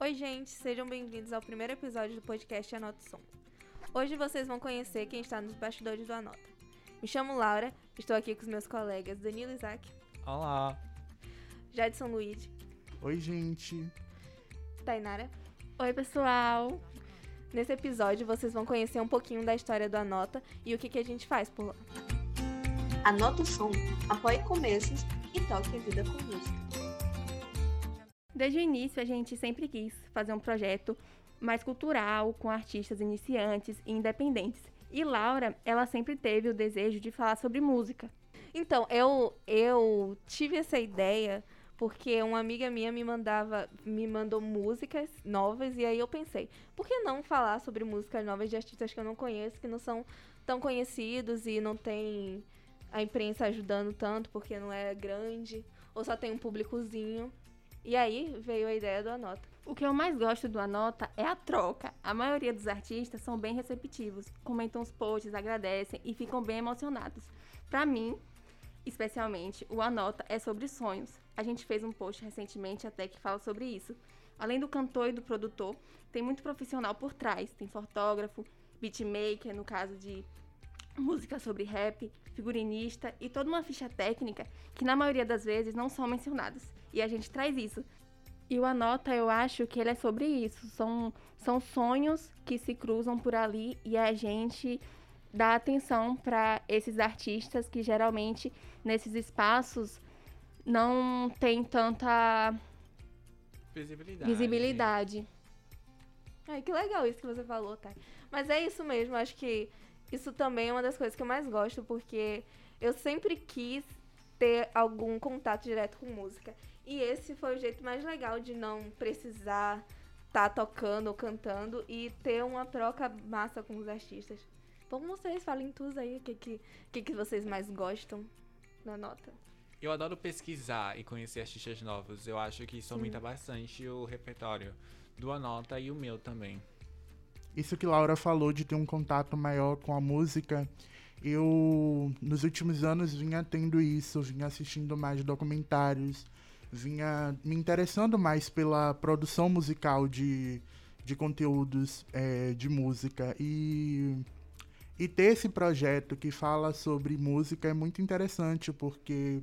Oi, gente, sejam bem-vindos ao primeiro episódio do podcast Anota o Som. Hoje vocês vão conhecer quem está nos bastidores do Anota. Me chamo Laura, estou aqui com os meus colegas Danilo Isaac, Olá! Jadson Luiz, Oi, gente. Tainara. Oi, pessoal! Nesse episódio vocês vão conhecer um pouquinho da história do Anota e o que, que a gente faz por lá. Anota o som, apoie começos e toque a vida com música. Desde o início, a gente sempre quis fazer um projeto mais cultural, com artistas iniciantes e independentes. E Laura, ela sempre teve o desejo de falar sobre música. Então, eu, eu tive essa ideia porque uma amiga minha me mandava, me mandou músicas novas e aí eu pensei, por que não falar sobre músicas novas de artistas que eu não conheço, que não são tão conhecidos e não tem a imprensa ajudando tanto porque não é grande ou só tem um públicozinho. E aí veio a ideia do Anota. O que eu mais gosto do Anota é a troca. A maioria dos artistas são bem receptivos, comentam os posts, agradecem e ficam bem emocionados. Pra mim, especialmente, o Anota é sobre sonhos. A gente fez um post recentemente até que fala sobre isso. Além do cantor e do produtor, tem muito profissional por trás. Tem fotógrafo, beatmaker, no caso de música sobre rap, figurinista e toda uma ficha técnica que na maioria das vezes não são mencionadas. E a gente traz isso. E o Anota, eu acho que ele é sobre isso. São, são sonhos que se cruzam por ali e a gente dá atenção para esses artistas que geralmente nesses espaços não tem tanta Visibilidade. visibilidade. Ai, que legal isso que você falou, tá? Mas é isso mesmo, acho que isso também é uma das coisas que eu mais gosto, porque eu sempre quis ter algum contato direto com música. E esse foi o jeito mais legal de não precisar estar tocando ou cantando e ter uma troca massa com os artistas. Vamos vocês, falem tudo aí o que, que, que, que vocês mais gostam na nota. Eu adoro pesquisar e conhecer artistas novos. Eu acho que isso aumenta bastante o repertório do Anota e o meu também. Isso que Laura falou de ter um contato maior com a música, eu nos últimos anos vinha tendo isso, vinha assistindo mais documentários, vinha me interessando mais pela produção musical de, de conteúdos é, de música e e ter esse projeto que fala sobre música é muito interessante porque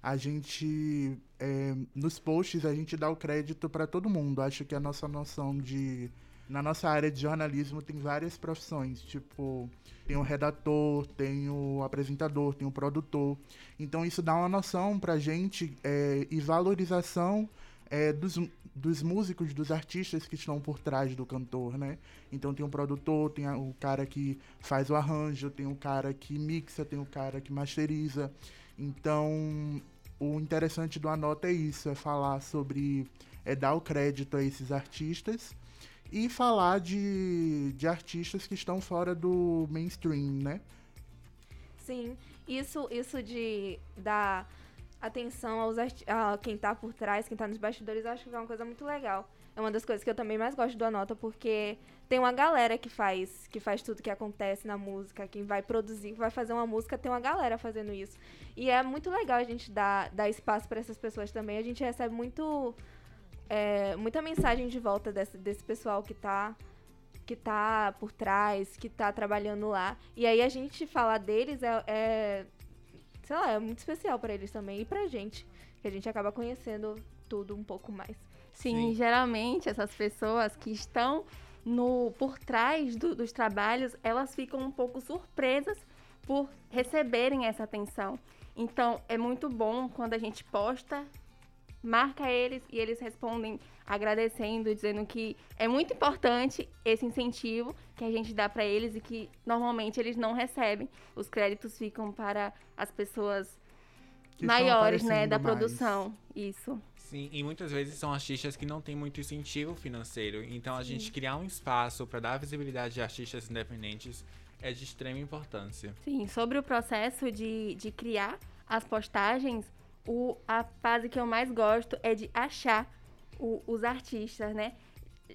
a gente é, nos posts a gente dá o crédito para todo mundo. Acho que a nossa noção de na nossa área de jornalismo tem várias profissões, tipo, tem o redator, tem o apresentador, tem o produtor. Então isso dá uma noção pra gente é, e valorização é, dos, dos músicos, dos artistas que estão por trás do cantor, né? Então tem o produtor, tem o cara que faz o arranjo, tem o cara que mixa, tem o cara que masteriza. Então o interessante do Anota é isso, é falar sobre, é dar o crédito a esses artistas e falar de, de artistas que estão fora do mainstream, né? Sim, isso, isso de dar atenção aos a quem tá por trás, quem tá nos bastidores, eu acho que é uma coisa muito legal. É uma das coisas que eu também mais gosto do Anota, porque tem uma galera que faz, que faz tudo que acontece na música, quem vai produzir, vai fazer uma música, tem uma galera fazendo isso. E é muito legal a gente dar, dar espaço para essas pessoas também. A gente recebe muito é, muita mensagem de volta desse, desse pessoal que tá que tá por trás, que tá trabalhando lá. E aí a gente falar deles é, é sei lá, é muito especial pra eles também e pra gente, que a gente acaba conhecendo tudo um pouco mais. Sim, Sim. geralmente essas pessoas que estão no por trás do- dos trabalhos, elas ficam um pouco surpresas por receberem essa atenção. Então, é muito bom quando a gente posta, marca eles e eles respondem agradecendo, dizendo que é muito importante esse incentivo que a gente dá para eles e que normalmente eles não recebem. Os créditos ficam para as pessoas Que maiores, né, da mais. produção. Isso. Sim, e muitas vezes são artistas que não têm muito incentivo financeiro. Então a gente criar um espaço para dar visibilidade a artistas independentes é de extrema importância. Sim, sobre o processo de, de criar as postagens, o, a fase que eu mais gosto é de achar o- os artistas, né?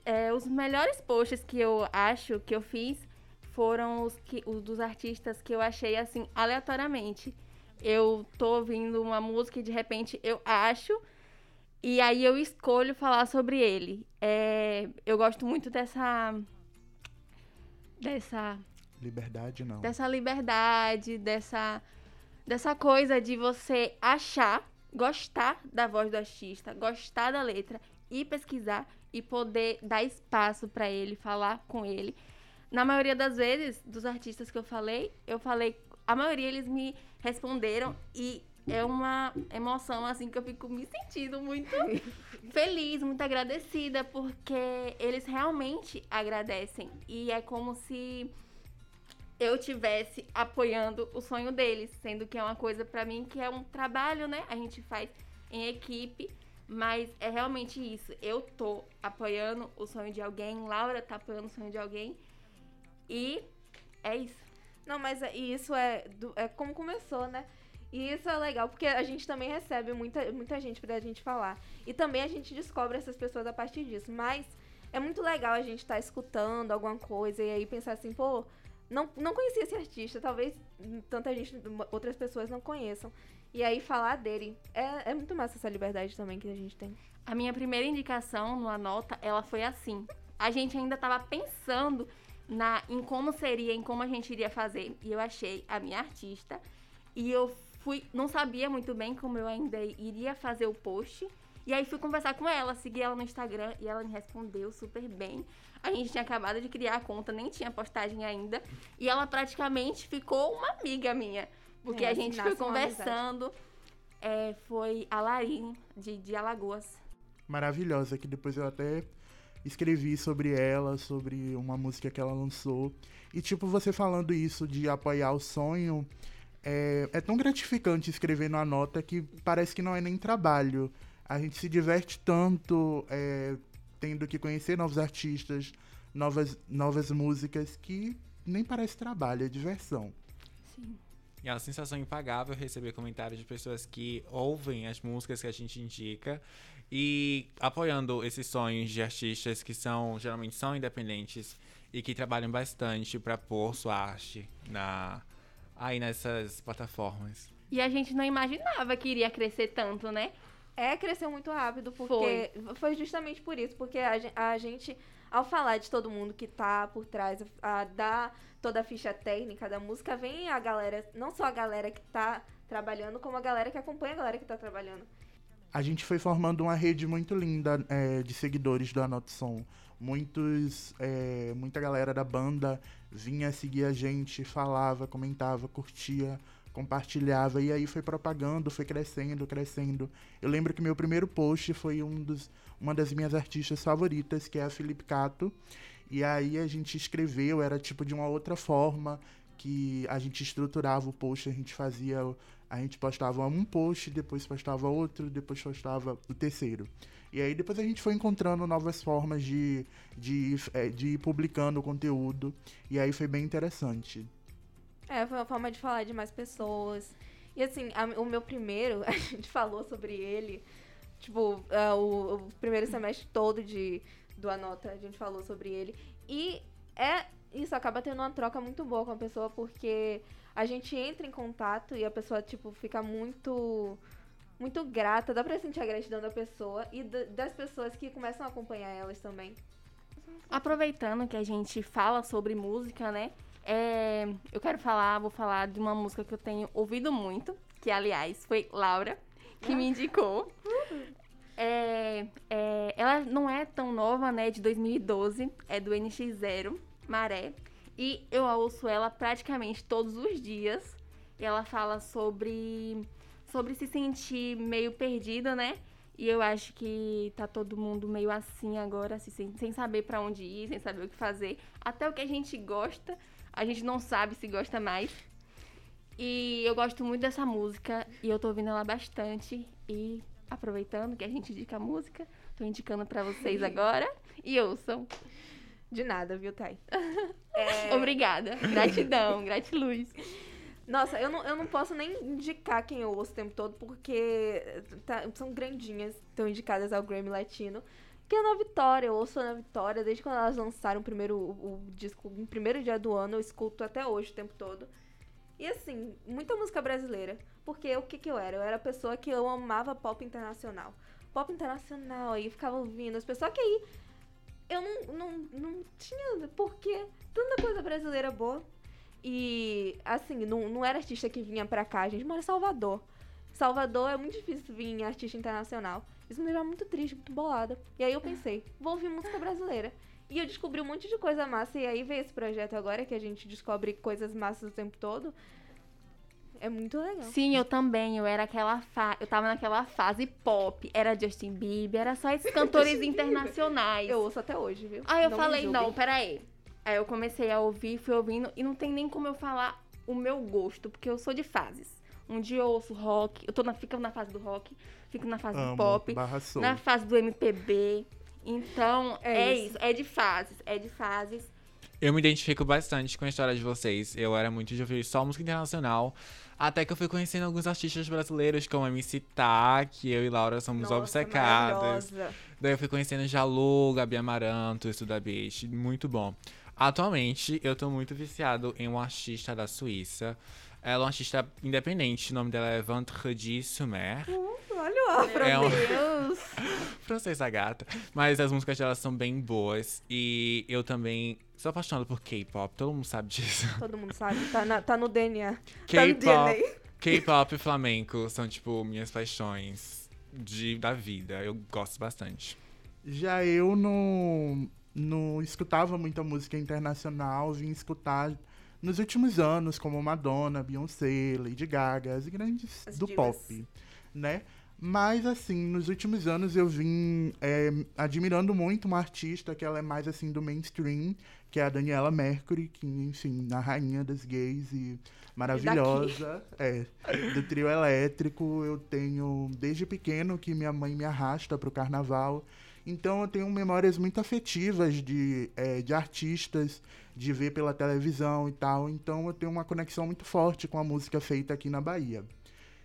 É, os melhores posts que eu acho que eu fiz foram os, que, os dos artistas que eu achei assim, aleatoriamente. Eu tô ouvindo uma música e de repente eu acho E aí eu escolho falar sobre ele. É, eu gosto muito dessa. Dessa. Liberdade não. Dessa liberdade, dessa. Dessa coisa de você achar, gostar da voz do artista, gostar da letra, ir pesquisar e poder dar espaço para ele, falar com ele. Na maioria das vezes, dos artistas que eu falei, eu falei. A maioria eles me responderam e é uma emoção assim que eu fico me sentindo muito feliz, muito agradecida, porque eles realmente agradecem. E é como se eu tivesse apoiando o sonho deles, sendo que é uma coisa para mim que é um trabalho, né? A gente faz em equipe, mas é realmente isso. Eu tô apoiando o sonho de alguém, Laura tá apoiando o sonho de alguém. E é isso. Não, mas é- isso é, é como começou, né? E isso é legal, porque a gente também recebe muita, muita gente pra gente falar. E também a gente descobre essas pessoas a partir disso. Mas é muito legal a gente estar escutando alguma coisa e aí pensar assim, pô, não, não conhecia esse artista, talvez tanta gente, outras pessoas não conheçam. E aí falar dele. É, é muito massa essa liberdade também que a gente tem. A minha primeira indicação no Anota, ela foi assim. A gente ainda tava pensando na, em como seria, em como a gente iria fazer. E eu achei a minha artista. E eu fui, não sabia muito bem como eu ainda iria fazer o post. E aí fui conversar com ela, segui ela no Instagram e ela me respondeu super bem. A gente tinha acabado de criar a conta, nem tinha postagem ainda. E ela praticamente ficou uma amiga minha. Porque É, a assim gente nasce foi conversando. É, foi a Larine, de, de Alagoas. Maravilhosa, que depois eu até escrevi sobre ela, sobre uma música que ela lançou. E, tipo, você falando isso de apoiar o sonho, é, é tão gratificante escrever numa nota que parece que não é nem trabalho. A gente se diverte tanto é, tendo que conhecer novos artistas, novas, novas músicas, que nem parece trabalho, é diversão. Sim. E é uma sensação impagável receber comentários de pessoas que ouvem as músicas que a gente indica e apoiando esses sonhos de artistas que são geralmente são independentes e que trabalham bastante para pôr sua arte na aí nessas plataformas. E a gente não imaginava que iria crescer tanto, né? É, cresceu muito rápido, porque foi, justamente por isso, porque a, a gente, ao falar de todo mundo que tá por trás, a, dar toda a ficha técnica da música, vem a galera, não só a galera que tá trabalhando, como a galera que acompanha a galera que tá trabalhando. a gente foi formando uma rede muito linda é, de seguidores do Anota Som. Muitos, é, muita galera da banda vinha seguir a gente, falava, comentava, curtia, compartilhava e aí foi propagando, foi crescendo, crescendo. Eu lembro que meu primeiro post foi um dos, uma das minhas artistas favoritas, que é a Felipe Cato. E aí a gente escreveu, era tipo de uma outra forma que a gente estruturava o post, a gente fazia a gente postava um post, depois postava outro, depois postava o terceiro. E aí depois a gente foi encontrando novas formas de, de, eh, de ir publicando o conteúdo. E aí foi bem interessante. É, foi uma forma de falar de mais pessoas. E assim, a- o meu primeiro, a gente falou sobre ele, tipo, ah, o, o primeiro semestre todo de, do Anota, a gente falou sobre ele. E é isso acaba tendo uma troca muito boa com a pessoa, porque a gente entra em contato e a pessoa, tipo, fica muito. Muito grata, dá pra sentir a gratidão da pessoa e da- das pessoas que começam a acompanhar elas também. Aproveitando que a gente fala sobre música, né? É, eu quero falar, vou falar de uma música que eu tenho ouvido muito, que aliás foi Laura que me indicou. É, é, ela não é tão nova, né? De 2012, é do NX0, Maré. E eu ouço ela praticamente todos os dias. E ela fala sobre, sobre se sentir meio perdida, né? E eu acho que tá todo mundo meio assim agora, assim, sem, sem saber pra onde ir, sem saber o que fazer. Até o que a gente gosta, a gente não sabe se gosta mais. E eu gosto muito dessa música e eu tô ouvindo ela bastante. E aproveitando que a gente indica a música, tô indicando pra vocês agora. E ouçam. De nada, viu, Thay? É, Obrigada. Gratidão, gratiluz. Nossa, eu não, eu não posso nem indicar quem eu ouço o tempo todo, porque tá- são grandinhas, estão indicadas ao Grammy Latino. Que é a Ana Vitória, eu ouço a Ana Vitória desde quando elas lançaram o primeiro o, o disco, no primeiro dia do ano, eu escuto até hoje o tempo todo. E assim, muita música brasileira. Porque o que que eu era? Eu era a pessoa que eu amava pop internacional. pop internacional, aí ficava ouvindo as pessoas. Que aí eu não, não, não tinha porquê. Tanta coisa brasileira boa. E, assim, não, não era artista que vinha pra cá, a gente mora em Salvador. Salvador é muito difícil vir artista internacional. Isso me deixava muito triste, muito bolada. E aí eu pensei, vou ouvir música brasileira. E eu descobri um monte de coisa massa. E aí veio esse projeto agora, que a gente descobre coisas massas o tempo todo. É muito legal. Sim, eu também. Eu era aquela fa... eu tava naquela fase pop. Era Justin Bieber, era só esses cantores internacionais. Eu ouço até hoje, viu? Aí eu Não falei, não, peraí. Aí eu comecei a ouvir, fui ouvindo, e não tem nem como eu falar o meu gosto, porque eu sou de fases. Um dia eu ouço rock, eu tô na, fico na fase do rock, fico na fase do Amo, pop, barra soul. na fase do MPB. Então, É é, isso. isso. é de fases, é de fases. Eu me identifico bastante com a história de vocês. Eu era muito de ouvir só música internacional. Até que eu fui conhecendo alguns artistas brasileiros, como a MC Tá, que eu e Laura somos Nossa, obcecadas. Daí eu fui conhecendo Jalu, Gabi Amaranto, isso da Beach. Muito bom. Atualmente, eu tô muito viciado em uma artista da Suíça. Ela é uma artista independente, o nome dela é Vendredi Sumer. Olha o afro. É um- Deus! Francesa gata. Mas as músicas dela são bem boas. E eu também sou apaixonado por K-pop, todo mundo sabe disso. Todo mundo sabe, tá, na- tá no DNA. Tá K-pop. K-pop e flamenco são, tipo, minhas paixões de, da vida. Eu gosto bastante. Já eu não, não escutava muita música internacional, vim escutar nos últimos anos, como Madonna, Beyoncé, Lady Gaga, as grandes As do divas. pop, né? Mas, assim, nos últimos anos eu vim é, admirando muito uma artista que ela é mais, assim, do mainstream, que é a Daniela Mercury, que, enfim, a rainha das gays e maravilhosa. É, do trio elétrico, eu tenho, desde pequeno, que minha mãe me arrasta pro carnaval. Então eu tenho memórias muito afetivas de, é, de artistas, de ver pela televisão e tal. Então eu tenho uma conexão muito forte com a música feita aqui na Bahia.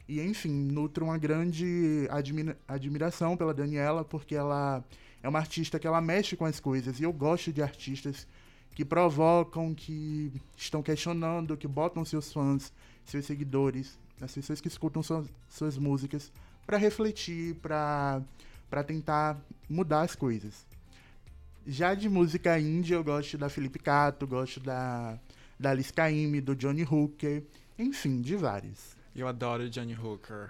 E enfim, nutro uma grande admira- admiração pela Daniela, porque ela é uma artista que ela mexe com as coisas. E eu gosto de artistas que provocam, que estão questionando, que botam seus fãs, seus seguidores, as pessoas que escutam suas, suas músicas, para refletir, para para tentar mudar as coisas. Já de música indie, eu gosto da Felipe Cato, gosto da, da Alice Caymmi, do Johnny Hooker, enfim, de vários. Eu adoro Johnny Hooker.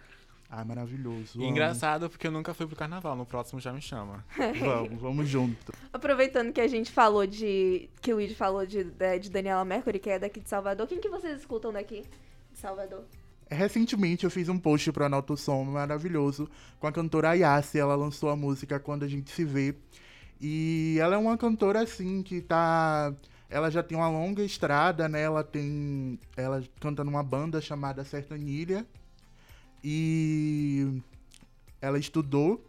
Ah, maravilhoso. E engraçado porque eu nunca fui pro carnaval. No próximo já me chama. Vamos, vamos junto. Aproveitando que a gente falou de. Que o Luigi falou de, de, de Daniela Mercury, que é daqui de Salvador. Quem que vocês escutam daqui? De Salvador. Recentemente eu fiz um post pro Anota o Som maravilhoso com a cantora Ayase. Ela lançou a música Quando a Gente Se Vê. E ela é uma cantora assim que tá. Ela já tem uma longa estrada, né? Ela tem. Ela canta numa banda chamada Sertanilha. E ela estudou.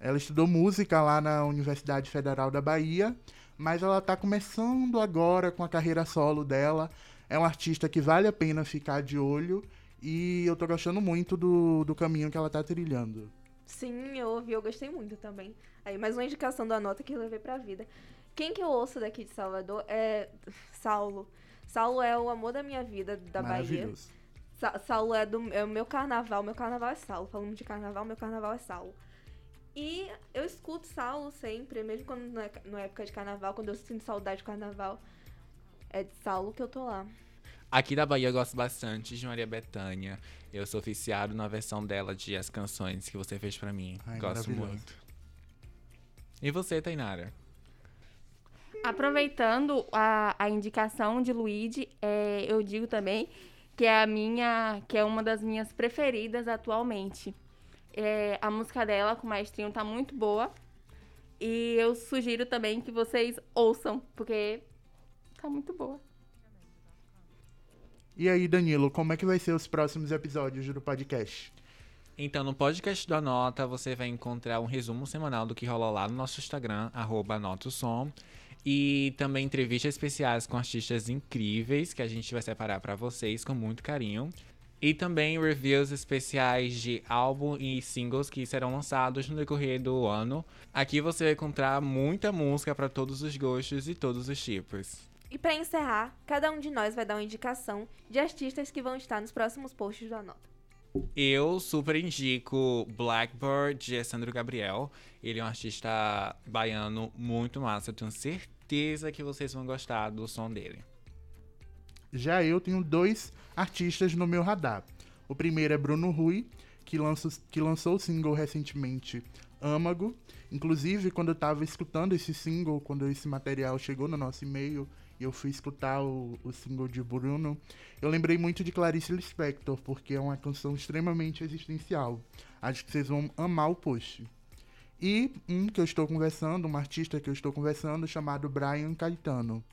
Ela estudou música lá na Universidade Federal da Bahia. Mas ela tá começando agora com a carreira solo dela. É uma artista que vale a pena ficar de olho. E eu tô gostando muito do, do caminho que ela tá trilhando. Sim, eu ouvi, eu gostei muito também. Aí, mais uma indicação da nota que eu levei pra vida. Quem que eu ouço daqui de Salvador é Saulo. Saulo é o amor da minha vida da Bahia. Sa Saulo é, do, é o meu carnaval. Meu carnaval é Saulo. Falando de carnaval, meu carnaval é Saulo. E eu escuto Saulo sempre, mesmo quando na, na época de carnaval, quando eu sinto saudade do carnaval. É de Saulo que eu tô lá. Aqui da Bahia eu gosto bastante de Maria Bethânia. Eu sou oficiado na versão dela de As Canções que você fez pra mim. Ai, gosto muito. E você, Tainara? Aproveitando a, a indicação de Luigi, é, eu digo também que é a minha, que é uma das minhas preferidas atualmente. É, a música dela com o maestrinho tá muito boa. E eu sugiro também que vocês ouçam, porque tá muito boa. E aí, Danilo, como é que vai ser os próximos episódios do podcast? Então, no podcast da Nota, você vai encontrar um resumo semanal do que rola lá no nosso Instagram, arroba Anota o Som. E também entrevistas especiais com artistas incríveis que a gente vai separar pra vocês com muito carinho. E também reviews especiais de álbum e singles que serão lançados no decorrer do ano. Aqui você vai encontrar muita música pra todos os gostos e todos os tipos. E pra encerrar, cada um de nós vai dar uma indicação de artistas que vão estar nos próximos posts do Anota. Eu super indico Blackbird de Sandro Gabriel. Ele é um artista baiano muito massa. Eu tenho certeza que vocês vão gostar do som dele. Já eu tenho dois artistas no meu radar. O primeiro é Bruno Rui, que, lançou que lançou o single recentemente, Âmago. Inclusive, quando eu tava escutando esse single, quando esse material chegou no nosso e-mail, e eu fui escutar o, o single de Bruno, eu lembrei muito de Clarice Lispector, porque é uma canção extremamente existencial. Acho que vocês vão amar o post. E um que eu estou conversando, um artista que eu estou conversando, chamado Brian Caetano.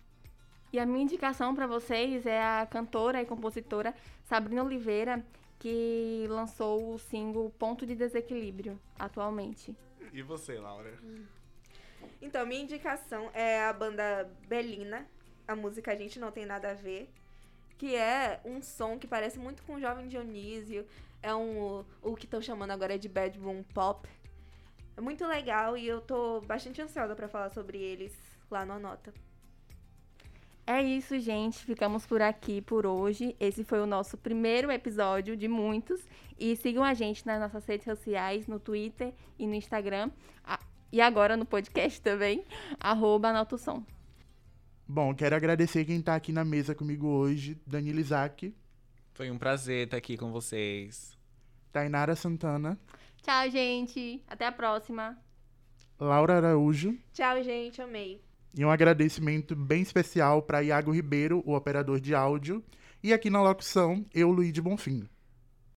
E a minha indicação para vocês é a cantora e compositora Sabrina Oliveira, que lançou o single Ponto de Desequilíbrio atualmente. E você, Laura? Então, minha indicação é a banda Belina, a música A Gente Não Tem Nada a Ver, que é um som que parece muito com o Jovem Dionísio, é um o que estão chamando agora de Bad Boom Pop. É muito legal e eu tô bastante ansiosa para falar sobre eles lá no Anota. É isso, gente. Ficamos por aqui por hoje. Esse foi o nosso primeiro episódio de muitos. E sigam a gente nas nossas redes sociais, no Twitter e no Instagram. E agora no podcast também, arroba. Bom, quero agradecer quem tá aqui na mesa comigo hoje, Danilo Isaac. Foi um prazer estar aqui com vocês. Tainara Santana. Tchau, gente. Até a próxima. Laura Araújo. Tchau, gente. Amei. E um agradecimento bem especial para Iago Ribeiro, o operador de áudio. E aqui na locução, eu, Luiz de Bonfim.